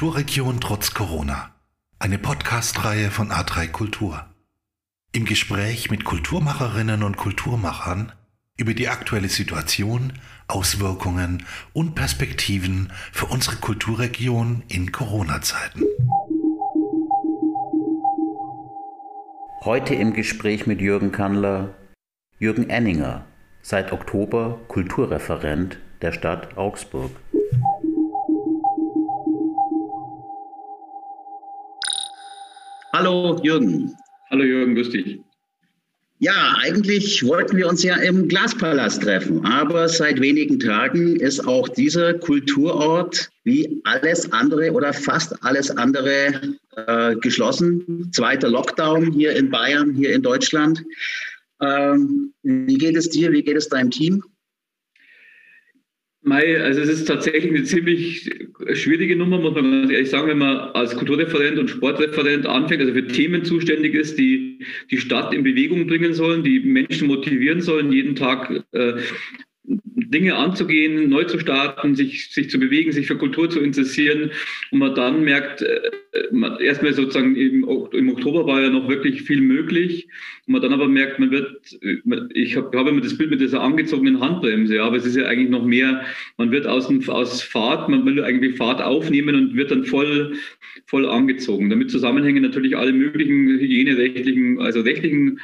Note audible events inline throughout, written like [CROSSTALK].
Kulturregion trotz Corona. Eine Podcast-Reihe von A3 Kultur. Im Gespräch mit Kulturmacherinnen und Kulturmachern über die aktuelle Situation, Auswirkungen und Perspektiven für unsere Kulturregion in Corona-Zeiten. Heute im Gespräch mit Jürgen Kandler, Jürgen Enninger, seit Oktober Kulturreferent der Stadt Augsburg. Hallo Jürgen. Hallo Jürgen, grüß dich. Ja, eigentlich wollten wir uns ja im Glaspalast treffen, aber seit wenigen Tagen ist auch dieser Kulturort wie alles andere oder fast alles andere äh, geschlossen. Zweiter Lockdown hier in Bayern, hier in Deutschland. Ähm, wie geht es dir? Wie geht es deinem Team? Mai, also es ist tatsächlich eine ziemlich schwierige Nummer, muss man ganz ehrlich sagen, wenn man als Kulturreferent und Sportreferent anfängt, also für Themen zuständig ist, die die Stadt in Bewegung bringen sollen, die Menschen motivieren sollen, jeden Tag äh, Dinge anzugehen, neu zu starten, sich, sich zu bewegen, sich für Kultur zu interessieren. Und man dann merkt, äh, erstmal sozusagen im, im, Oktober war ja noch wirklich viel möglich. Und man dann aber merkt, man wird, ich habe hab immer das Bild mit dieser angezogenen Handbremse, ja, aber es ist ja eigentlich noch mehr, man wird aus, aus Fahrt, man will eigentlich Fahrt aufnehmen und wird dann voll, voll angezogen. Damit zusammenhängen natürlich alle möglichen hygienerechtlichen, also rechtlichen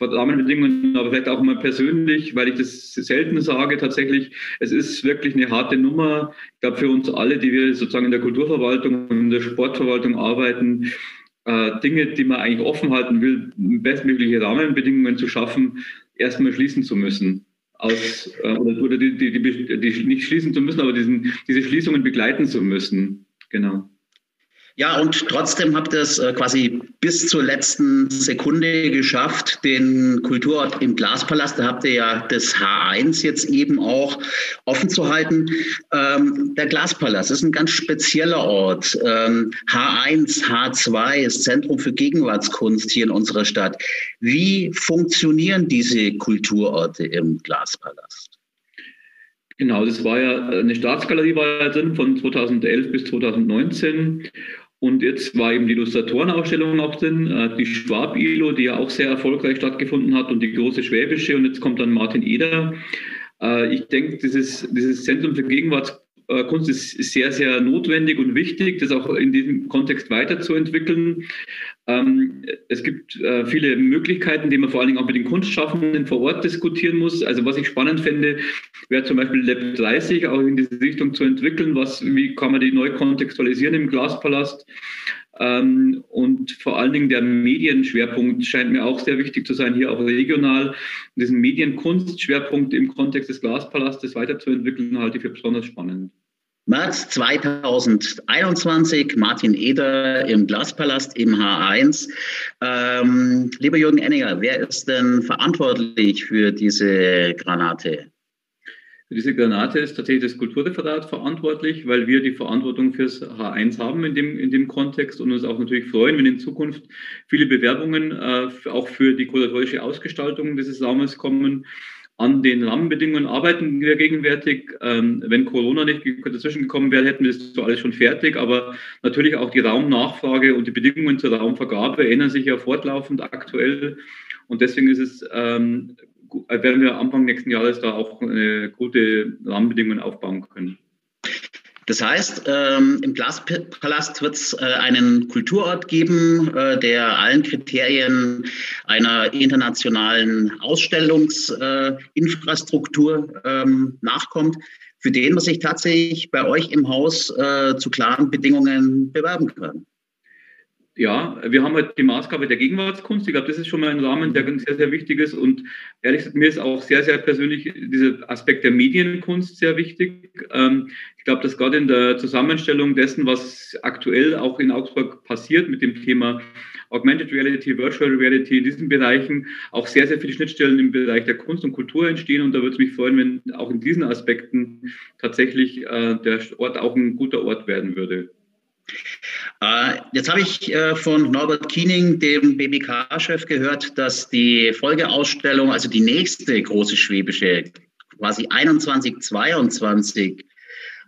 Rahmenbedingungen, aber vielleicht auch mal persönlich, weil ich das selten sage, tatsächlich, es ist wirklich eine harte Nummer. Ich glaube, für uns alle, die wir sozusagen in der Kulturverwaltung und in der Sportverwaltung arbeiten, äh, Dinge, die man eigentlich offen halten will, bestmögliche Rahmenbedingungen zu schaffen, erstmal schließen zu müssen. Aus, äh, oder, oder die, die, die, die, nicht schließen zu müssen, aber diesen, diese Schließungen begleiten zu müssen. Genau. Ja, und trotzdem habt ihr es äh, quasi bis zur letzten Sekunde geschafft, den Kulturort im Glaspalast, da habt ihr ja das H1 jetzt eben auch offen zu halten. Ähm, der Glaspalast ist ein ganz spezieller Ort. Ähm, H1, H2 ist Zentrum für Gegenwartskunst hier in unserer Stadt. Wie funktionieren diese Kulturorte im Glaspalast? Genau, das war ja eine Staatsgalerie war ja drin von 2011 bis 2019 und jetzt war eben die Illustratorenausstellung auch drin, äh, die Schwab-ILO, die ja auch sehr erfolgreich stattgefunden hat und die große Schwäbische. Und jetzt kommt dann Martin Eder. Äh, ich denke, dieses, dieses Zentrum für Gegenwartskunst ist sehr, sehr notwendig und wichtig, das auch in diesem Kontext weiterzuentwickeln. Ähm, es gibt äh, viele Möglichkeiten, die man vor allen Dingen auch mit den Kunstschaffenden vor Ort diskutieren muss. Also was ich spannend fände, wäre zum Beispiel Lab 30 auch in diese Richtung zu entwickeln. Was, wie kann man die neu kontextualisieren im Glaspalast? Ähm, und vor allen Dingen der Medienschwerpunkt scheint mir auch sehr wichtig zu sein, hier auch regional. Diesen Medienkunstschwerpunkt im Kontext des Glaspalastes weiterzuentwickeln, halte ich für besonders spannend. März 2021, Martin Eder im Glaspalast im H1. Ähm, lieber Jürgen Enninger, wer ist denn verantwortlich für diese Granate? Für diese Granate ist tatsächlich das Kulturreferat verantwortlich, weil wir die Verantwortung fürs H1 haben in dem, in dem Kontext und uns auch natürlich freuen, wenn in Zukunft viele Bewerbungen äh, auch für die kuratorische Ausgestaltung dieses Raumes kommen. An den Rahmenbedingungen arbeiten wir gegenwärtig. Ähm, wenn Corona nicht dazwischen gekommen wäre, hätten wir das so alles schon fertig. Aber natürlich auch die Raumnachfrage und die Bedingungen zur Raumvergabe ändern sich ja fortlaufend aktuell. Und deswegen ist es, ähm, werden wir Anfang nächsten Jahres da auch äh, gute Rahmenbedingungen aufbauen können. Das heißt, ähm, im Glaspalast wird es äh, einen Kulturort geben, äh, der allen Kriterien einer internationalen Ausstellungsinfrastruktur äh, ähm, nachkommt, für den man sich tatsächlich bei euch im Haus äh, zu klaren Bedingungen bewerben kann. Ja, wir haben halt die Maßgabe der Gegenwartskunst. Ich glaube, das ist schon mal ein Rahmen, der sehr, sehr wichtig ist. Und ehrlich gesagt, mir ist auch sehr, sehr persönlich dieser Aspekt der Medienkunst sehr wichtig. Ähm, ich glaube, dass gerade in der Zusammenstellung dessen, was aktuell auch in Augsburg passiert mit dem Thema Augmented Reality, Virtual Reality, in diesen Bereichen auch sehr, sehr viele Schnittstellen im Bereich der Kunst und Kultur entstehen. Und da würde es mich freuen, wenn auch in diesen Aspekten tatsächlich äh, der Ort auch ein guter Ort werden würde. Äh, jetzt habe ich äh, von Norbert Kiening, dem BBK-Chef, gehört, dass die Folgeausstellung, also die nächste große schwäbische, quasi 21, 22,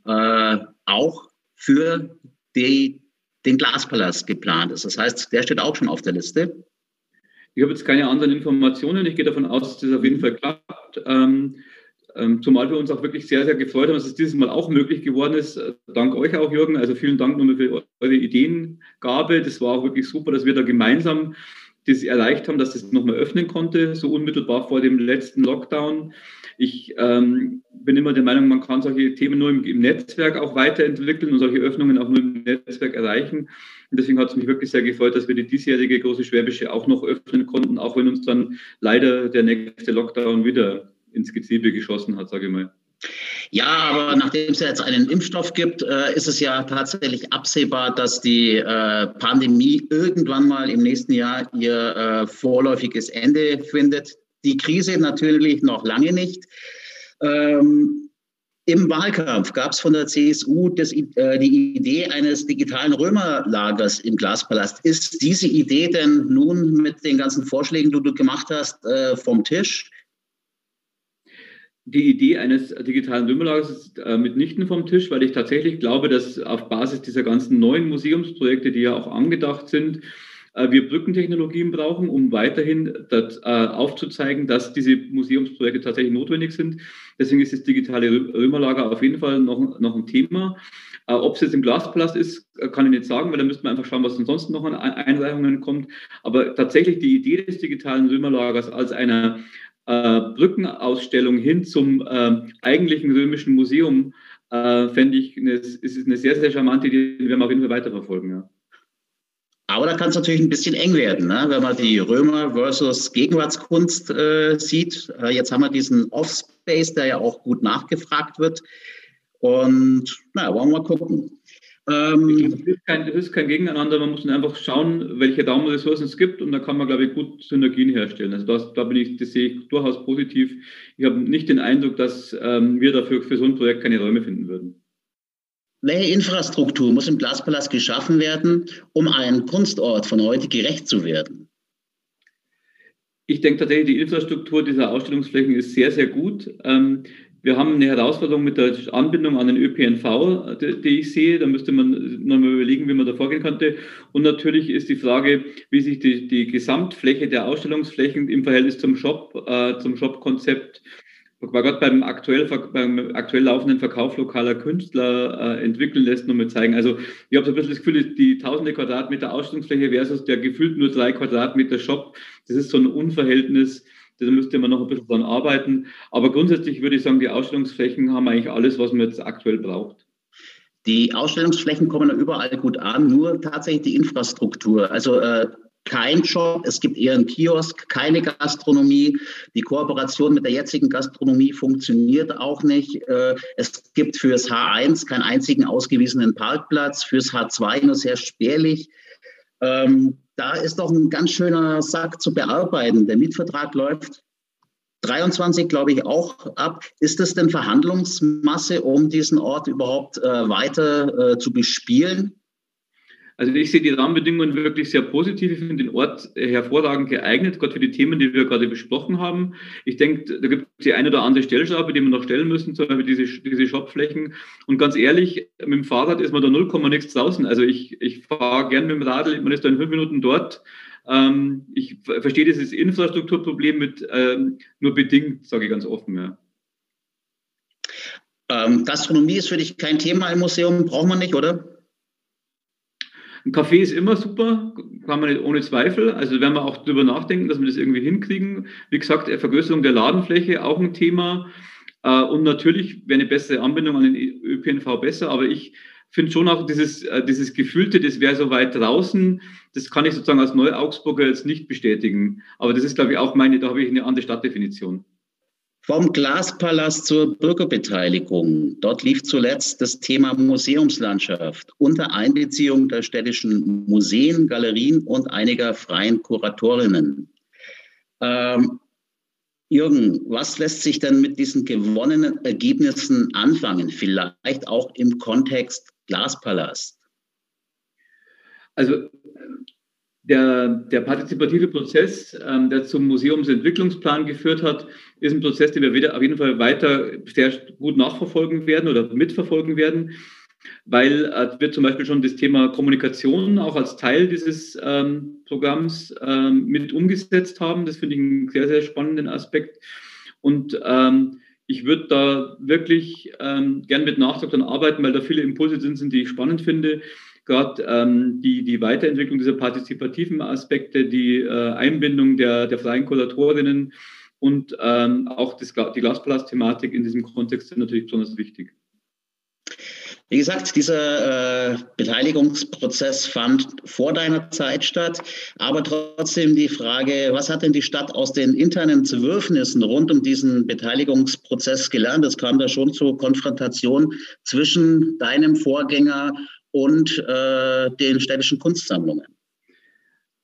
äh, auch für die, den Glaspalast geplant ist. Das heißt, der steht auch schon auf der Liste. Ich habe jetzt keine anderen Informationen. Ich gehe davon aus, dass das auf jeden Fall klappt. Ähm, zumal wir uns auch wirklich sehr, sehr gefreut haben, dass es dieses Mal auch möglich geworden ist. Dank euch auch, Jürgen. Also vielen Dank nochmal für eure Ideengabe. Das war auch wirklich super, dass wir da gemeinsam das erreicht haben, dass das nochmal öffnen konnte, so unmittelbar vor dem letzten Lockdown. Ich ähm, bin immer der Meinung, man kann solche Themen nur im, im, Netzwerk auch weiterentwickeln und solche Öffnungen auch nur im Netzwerk erreichen. Und deswegen hat es mich wirklich sehr gefreut, dass wir die diesjährige große Schwäbische auch noch öffnen konnten, auch wenn uns dann leider der nächste Lockdown wieder ins Getriebe geschossen hat, sage ich mal. Ja, aber nachdem es ja jetzt einen Impfstoff gibt, äh, ist es ja tatsächlich absehbar, dass die äh, Pandemie irgendwann mal im nächsten Jahr ihr äh, vorläufiges Ende findet. Die Krise natürlich noch lange nicht. Ähm, Im Wahlkampf gab es von der CSU das, äh, die Idee eines digitalen Römerlagers im Glaspalast. Ist diese Idee denn nun mit den ganzen Vorschlägen, die du gemacht hast, äh, vom Tisch? Die Idee eines digitalen Römerlagers ist äh, mitnichten vom Tisch, weil ich tatsächlich glaube, dass auf Basis dieser ganzen neuen Museumsprojekte, die ja auch angedacht sind, äh, wir Brückentechnologien brauchen, um weiterhin das, äh, aufzuzeigen, dass diese Museumsprojekte tatsächlich notwendig sind. Deswegen ist das digitale Römerlager auf jeden Fall noch, noch ein Thema. Äh, Ob es jetzt im Glaspalast ist, äh, kann ich nicht sagen, weil da müsste man einfach schauen, was ansonsten noch an Einreichungen kommt. Aber tatsächlich die Idee des digitalen Römerlagers als einer äh, Brückenausstellung hin zum äh, eigentlichen römischen Museum, äh, fände ich, eine, ist eine sehr, sehr charmante Idee, die werden wir auf jeden Fall weiterverfolgen. Ja. Aber da kann es natürlich ein bisschen eng werden, ne? wenn man die Römer versus Gegenwartskunst äh, sieht. Äh, jetzt haben wir diesen Offspace, der ja auch gut nachgefragt wird. Und na, wollen wir mal gucken, ähm, das, ist kein, das ist kein Gegeneinander, man muss einfach schauen, welche Daumenressourcen es gibt und da kann man, glaube ich, gut Synergien herstellen. Also das, da bin ich, das sehe ich durchaus positiv. Ich habe nicht den Eindruck, dass ähm, wir dafür für so ein Projekt keine Räume finden würden. Welche Infrastruktur muss im Glaspalast geschaffen werden, um einem Kunstort von heute gerecht zu werden? Ich denke tatsächlich, die Infrastruktur dieser Ausstellungsflächen ist sehr, sehr gut. Ähm, wir haben eine Herausforderung mit der Anbindung an den ÖPNV, die, die ich sehe. Da müsste man nochmal überlegen, wie man da vorgehen könnte. Und natürlich ist die Frage, wie sich die, die Gesamtfläche der Ausstellungsflächen im Verhältnis zum Shop, äh, zum Shop-Konzept gerade beim aktuell, beim aktuell laufenden Verkauf lokaler Künstler äh, entwickeln lässt, nochmal zeigen. Also ich habe so ein bisschen das Gefühl, die tausende Quadratmeter Ausstellungsfläche versus der gefühlt nur drei Quadratmeter Shop, das ist so ein Unverhältnis, da müsste man noch ein bisschen dran arbeiten. Aber grundsätzlich würde ich sagen, die Ausstellungsflächen haben eigentlich alles, was man jetzt aktuell braucht. Die Ausstellungsflächen kommen überall gut an, nur tatsächlich die Infrastruktur. Also äh, kein Job, es gibt eher einen Kiosk, keine Gastronomie. Die Kooperation mit der jetzigen Gastronomie funktioniert auch nicht. Äh, es gibt fürs H1 keinen einzigen ausgewiesenen Parkplatz, fürs H2 nur sehr spärlich. Ähm, da ist doch ein ganz schöner Sack zu bearbeiten. Der Mietvertrag läuft 23, glaube ich, auch ab. Ist das denn Verhandlungsmasse, um diesen Ort überhaupt äh, weiter äh, zu bespielen? Also ich sehe die Rahmenbedingungen wirklich sehr positiv. Ich finde den Ort hervorragend geeignet, gerade für die Themen, die wir gerade besprochen haben. Ich denke, da gibt es die eine oder andere Stellschraube, die wir noch stellen müssen, zum Beispiel diese, diese Shopflächen. Und ganz ehrlich, mit dem Fahrrad ist man da 0, nichts draußen. Also ich, ich fahre gern mit dem Radl, man ist da in fünf Minuten dort. Ähm, ich verstehe dieses Infrastrukturproblem mit ähm, nur bedingt, sage ich ganz offen. Ja. Ähm, Gastronomie ist für dich kein Thema im Museum, braucht man nicht, oder? Ein Kaffee ist immer super, kann man nicht ohne Zweifel. Also werden wir auch darüber nachdenken, dass wir das irgendwie hinkriegen. Wie gesagt, Vergrößerung der Ladenfläche auch ein Thema. Äh, und natürlich wäre eine bessere Anbindung an den ÖPNV besser, aber ich finde schon auch dieses, äh, dieses Gefühlte, das wäre so weit draußen, das kann ich sozusagen als Neu-Augsburger jetzt nicht bestätigen. Aber das ist, glaube ich, auch meine, da habe ich eine andere Stadtdefinition. Vom Glaspalast zur Bürgerbeteiligung. Dort lief zuletzt das Thema Museumslandschaft unter Einbeziehung der städtischen Museen, Galerien und einiger freien Kuratorinnen. Ähm, Jürgen, was lässt sich denn mit diesen gewonnenen Ergebnissen anfangen? Vielleicht auch im Kontext Glaspalast? Also der, der partizipative Prozess, ähm, der zum Museumsentwicklungsplan geführt hat, ist ein Prozess, den wir wieder, auf jeden Fall weiter sehr gut nachverfolgen werden oder mitverfolgen werden. weil äh, wird zum Beispiel schon das Thema Kommunikation auch als Teil dieses ähm, Programms ähm, mit umgesetzt haben. Das finde ich einen sehr, sehr spannenden Aspekt. Und ähm, ich würde da wirklich ähm, gern mit Nachdruck dann arbeiten, weil da viele Impulse drin sind, die ich spannend finde. Gerade ähm, die, die Weiterentwicklung dieser partizipativen Aspekte, die äh, Einbindung der, der freien Kuratorinnen und ähm, auch das, die Glaspalast-Thematik in diesem Kontext sind natürlich besonders wichtig. Wie gesagt, dieser äh, Beteiligungsprozess fand vor deiner Zeit statt, aber trotzdem die Frage, was hat denn die Stadt aus den internen Zerwürfnissen rund um diesen Beteiligungsprozess gelernt? Es kam da schon zur Konfrontation zwischen deinem Vorgänger und äh, den städtischen Kunstsammlungen.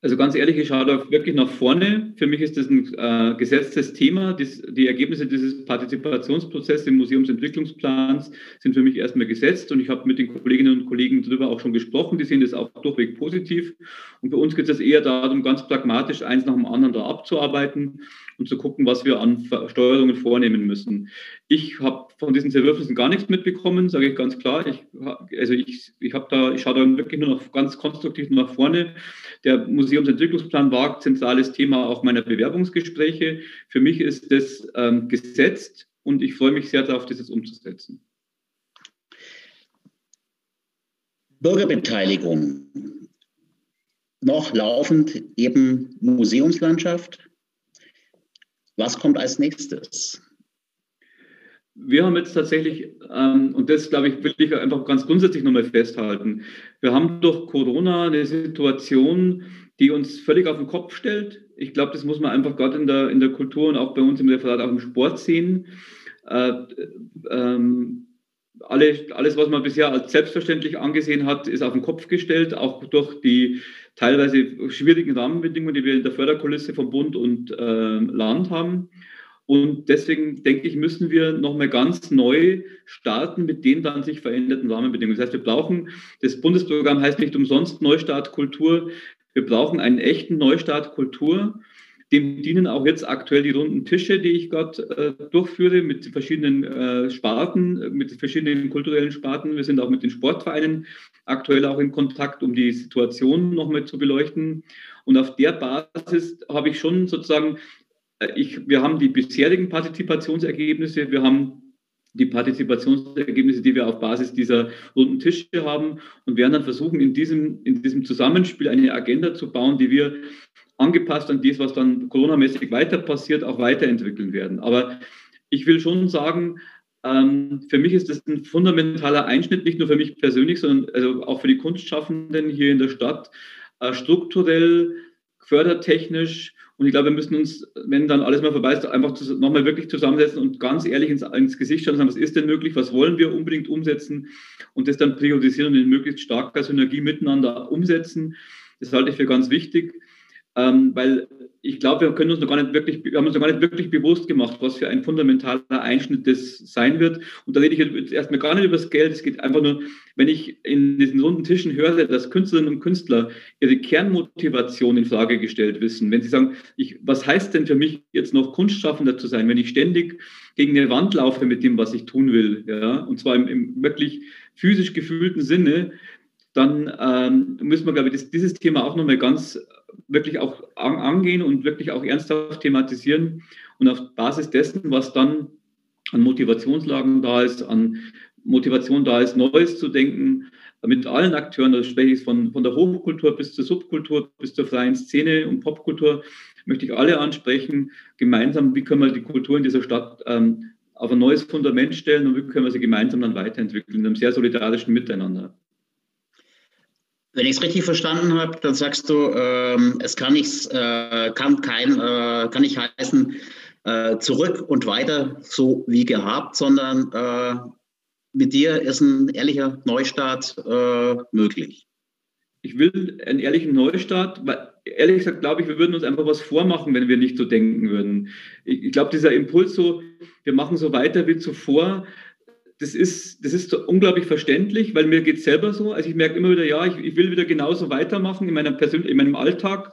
Also ganz ehrlich, ich schaue da wirklich nach vorne. Für mich ist das ein äh, gesetztes Thema. Dies, die Ergebnisse dieses Partizipationsprozesses im Museumsentwicklungsplans sind für mich erstmal gesetzt und ich habe mit den Kolleginnen und Kollegen darüber auch schon gesprochen. Die sehen das auch durchweg positiv. Und bei uns geht es eher darum, ganz pragmatisch eins nach dem anderen da abzuarbeiten und zu gucken, was wir an Steuerungen vornehmen müssen. Ich habe von diesen Zerwürfnissen gar nichts mitbekommen, sage ich ganz klar. Ich, also ich, ich, da, ich schaue da wirklich nur noch ganz konstruktiv nach vorne. Der Museumsentwicklungsplan war zentrales Thema auch meiner Bewerbungsgespräche. Für mich ist das ähm, gesetzt und ich freue mich sehr darauf, das jetzt umzusetzen. Bürgerbeteiligung. Noch laufend eben Museumslandschaft. Was kommt als nächstes? Wir haben jetzt tatsächlich, ähm, und das glaube ich, will ich einfach ganz grundsätzlich nochmal festhalten, wir haben durch Corona eine Situation, die uns völlig auf den Kopf stellt. Ich glaube, das muss man einfach gerade in der, in der Kultur und auch bei uns im Referat, auch im Sport sehen. Äh, ähm, alle, alles, was man bisher als selbstverständlich angesehen hat, ist auf den Kopf gestellt, auch durch die teilweise schwierigen Rahmenbedingungen, die wir in der Förderkulisse von Bund und äh, Land haben. Und deswegen denke ich, müssen wir nochmal ganz neu starten mit den dann sich veränderten Rahmenbedingungen. Das heißt, wir brauchen, das Bundesprogramm heißt nicht umsonst Neustart Kultur. Wir brauchen einen echten Neustart Kultur. Dem dienen auch jetzt aktuell die runden Tische, die ich gerade äh, durchführe mit verschiedenen äh, Sparten, mit verschiedenen kulturellen Sparten. Wir sind auch mit den Sportvereinen aktuell auch in Kontakt, um die Situation nochmal zu beleuchten. Und auf der Basis habe ich schon sozusagen, äh, ich, wir haben die bisherigen Partizipationsergebnisse, wir haben die Partizipationsergebnisse, die wir auf Basis dieser runden Tische haben und werden dann versuchen, in diesem, in diesem Zusammenspiel eine Agenda zu bauen, die wir angepasst an das, was dann coronamäßig weiter passiert, auch weiterentwickeln werden. Aber ich will schon sagen, ähm, für mich ist das ein fundamentaler Einschnitt, nicht nur für mich persönlich, sondern also auch für die Kunstschaffenden hier in der Stadt, äh, strukturell, fördertechnisch. Und ich glaube, wir müssen uns, wenn dann alles mal vorbei ist, einfach nochmal wirklich zusammensetzen und ganz ehrlich ins, ins Gesicht schauen und sagen, was ist denn möglich, was wollen wir unbedingt umsetzen und das dann priorisieren und in möglichst starker Synergie miteinander umsetzen. Das halte ich für ganz wichtig ähm, weil ich glaube, wir können uns noch gar nicht wirklich, wir haben uns noch gar nicht wirklich bewusst gemacht, was für ein fundamentaler Einschnitt das sein wird. Und da rede ich jetzt erstmal gar nicht über das Geld. Es geht einfach nur, wenn ich in diesen runden Tischen höre, dass Künstlerinnen und Künstler ihre Kernmotivation in Frage gestellt wissen. Wenn sie sagen, ich, was heißt denn für mich jetzt noch Kunstschaffender zu sein, wenn ich ständig gegen eine Wand laufe mit dem, was ich tun will, ja, und zwar im, im wirklich physisch gefühlten Sinne, dann ähm, müssen wir, glaube ich, das, dieses Thema auch nochmal ganz wirklich auch an, angehen und wirklich auch ernsthaft thematisieren und auf Basis dessen, was dann an Motivationslagen da ist, an Motivation da ist, Neues zu denken, mit allen Akteuren, da spreche ich von, von der Hochkultur bis zur Subkultur, bis zur freien Szene und Popkultur, möchte ich alle ansprechen, gemeinsam, wie können wir die Kultur in dieser Stadt ähm, auf ein neues Fundament stellen und wie können wir sie gemeinsam dann weiterentwickeln, in einem sehr solidarischen Miteinander. Wenn ich es richtig verstanden habe, dann sagst du, ähm, es kann, nicht, äh, kann, kein, äh, kann nicht heißen, äh, zurück und weiter so wie gehabt, sondern äh, mit dir ist ein ehrlicher Neustart äh, möglich. Ich will einen ehrlichen Neustart, weil ehrlich gesagt glaube ich, wir würden uns einfach was vormachen, wenn wir nicht so denken würden. Ich, ich glaube, dieser Impuls so, wir machen so weiter wie zuvor, das ist, das ist unglaublich verständlich, weil mir geht es selber so. Also ich merke immer wieder, ja, ich, ich will wieder genauso weitermachen in meinem, Persön in meinem Alltag.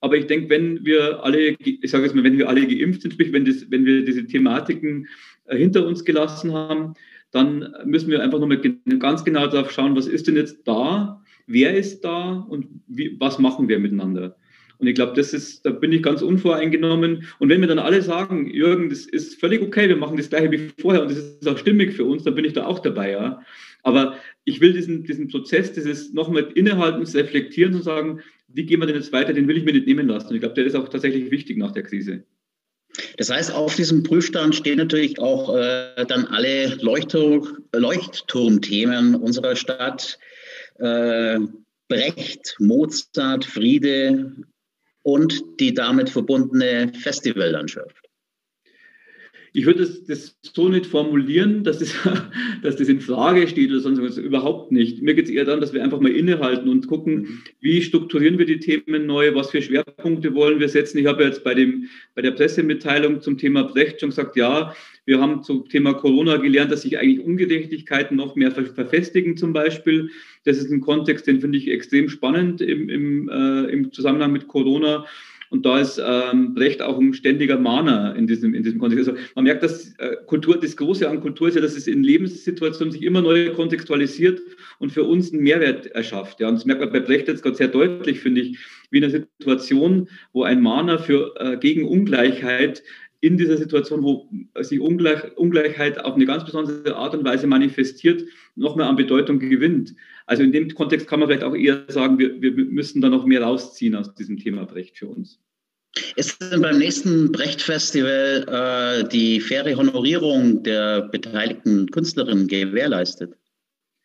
Aber ich denke, wenn wir alle, ich sage jetzt mal, wenn wir alle geimpft sind, sprich, wenn, das, wenn wir diese Thematiken äh, hinter uns gelassen haben, dann müssen wir einfach nochmal ganz genau darauf schauen, was ist denn jetzt da, wer ist da und wie, was machen wir miteinander. Und ich glaube, das ist, da bin ich ganz unvoreingenommen. Und wenn wir dann alle sagen, Jürgen, das ist völlig okay, wir machen das gleiche wie vorher und das ist auch stimmig für uns, dann bin ich da auch dabei, ja. Aber ich will diesen, diesen Prozess, dieses nochmal innehalten, reflektieren und sagen, wie gehen wir denn jetzt weiter, den will ich mir nicht nehmen lassen. Und ich glaube, der ist auch tatsächlich wichtig nach der Krise. Das heißt, auf diesem Prüfstand stehen natürlich auch äh, dann alle Leuchtturm, Leuchtturmthemen unserer Stadt. Äh, Brecht, Mozart, Friede und die damit verbundene Festivallandschaft. Ich würde das, das, so nicht formulieren, dass das, [LAUGHS] dass das in Frage steht oder sonst was. Überhaupt nicht. Mir geht es eher darum, dass wir einfach mal innehalten und gucken, mhm. wie strukturieren wir die Themen neu, was für Schwerpunkte wollen wir setzen. Ich habe jetzt bei, dem, bei der Pressemitteilung zum Thema Brecht schon gesagt, ja, wir haben zum Thema Corona gelernt, dass sich eigentlich Ungerechtigkeiten noch mehr verfestigen zum Beispiel. Das ist ein Kontext, den finde ich extrem spannend im, im, äh, im Zusammenhang mit Corona. Und da ist ähm, Brecht auch ein ständiger Mahner in diesem, in diesem Kontext. Also man merkt, dass äh, Kultur, das Große an Kultur ist ja, dass es in Lebenssituationen sich immer neu kontextualisiert und für uns einen Mehrwert erschafft. Ja, und das merkt man bei Brecht jetzt gerade sehr deutlich, finde ich, wie in einer Situation, wo ein Mahner für äh, gegen Ungleichheit in dieser Situation, wo sich Ungleich, Ungleichheit auf eine ganz besondere Art und Weise manifestiert, noch mehr an Bedeutung gewinnt. Also in dem Kontext kann man vielleicht auch eher sagen, wir, wir müssen da noch mehr rausziehen aus diesem Thema Brecht für uns. Ist denn beim nächsten Brecht-Festival äh, die faire Honorierung der beteiligten Künstlerinnen gewährleistet?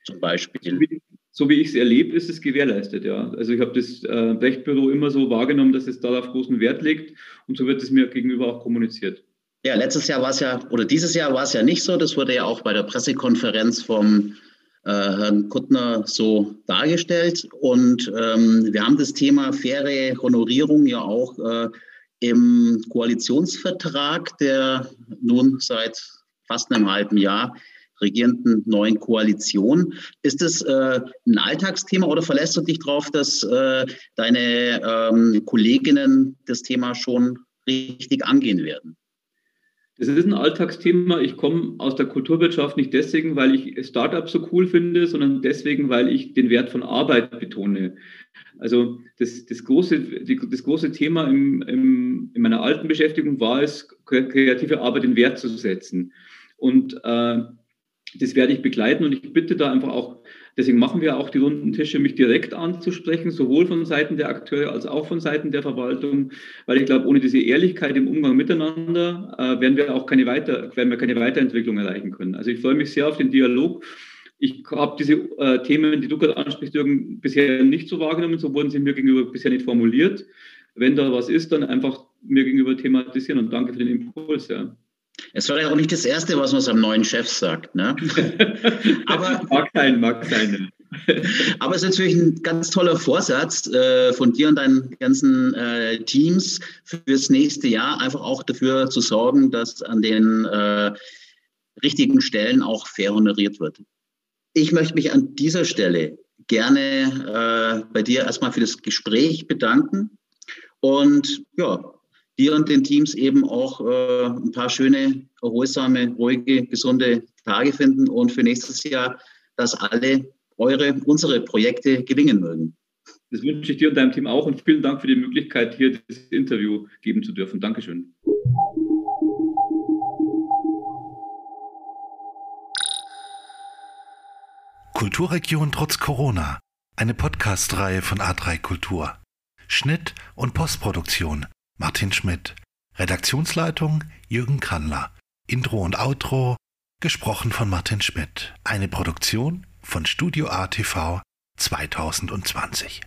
Zum Beispiel? So wie ich es erlebe, ist es gewährleistet, ja. Also ich habe das äh, Brecht-Büro immer so wahrgenommen, dass es darauf großen Wert legt und so wird es mir gegenüber auch kommuniziert. Ja, letztes Jahr war es ja, oder dieses Jahr war es ja nicht so. Das wurde ja auch bei der Pressekonferenz vom äh, Herrn Kuttner so dargestellt. Und ähm, wir haben das Thema faire Honorierung ja auch äh, im Koalitionsvertrag, der nun seit fast einem halben Jahr regierenden neuen Koalition. Ist es äh, ein Alltagsthema oder verlässt du dich darauf, dass äh, deine ähm, Kolleginnen das Thema schon richtig angehen werden? Das ist ein Alltagsthema. Ich komme aus der Kulturwirtschaft nicht deswegen, weil ich Startups so cool finde, sondern deswegen, weil ich den Wert von Arbeit betone. Also das, das, große, das große Thema im, im, in meiner alten Beschäftigung war es, kreative Arbeit in Wert zu setzen. Und äh, das werde ich begleiten und ich bitte da einfach auch Deswegen machen wir auch die runden Tische, mich direkt anzusprechen, sowohl von Seiten der Akteure als auch von Seiten der Verwaltung, weil ich glaube, ohne diese Ehrlichkeit im Umgang miteinander äh, werden wir auch keine, Weiter, werden wir keine Weiterentwicklung erreichen können. Also ich freue mich sehr auf den Dialog. Ich habe diese äh, Themen, die du gerade ansprichst, Jürgen, bisher nicht so wahrgenommen, so wurden sie mir gegenüber bisher nicht formuliert. Wenn da was ist, dann einfach mir gegenüber thematisieren und danke für den Impuls. Ja. Es war ja auch nicht das Erste, was man seinem neuen Chef sagt. Ne? [LAUGHS] Aber, mag sein, mag sein. Aber es ist natürlich ein ganz toller Vorsatz äh, von dir und deinen ganzen äh, Teams fürs nächste Jahr, einfach auch dafür zu sorgen, dass an den äh, richtigen Stellen auch fair honoriert wird. Ich möchte mich an dieser Stelle gerne äh, bei dir erstmal für das Gespräch bedanken und ja, dir und den Teams eben auch äh, ein paar schöne, erholsame, ruhige, gesunde Tage finden und für nächstes Jahr, dass alle eure, unsere Projekte gelingen mögen. Das wünsche ich dir und deinem Team auch und vielen Dank für die Möglichkeit, hier das Interview geben zu dürfen. Dankeschön. Kulturregion trotz Corona. Eine Podcast-Reihe von A3 Kultur. Schnitt und Postproduktion Martin Schmidt. Redaktionsleitung Jürgen Kandler. Intro und Outro gesprochen von Martin Schmidt. Eine Produktion von Studio ATV 2020.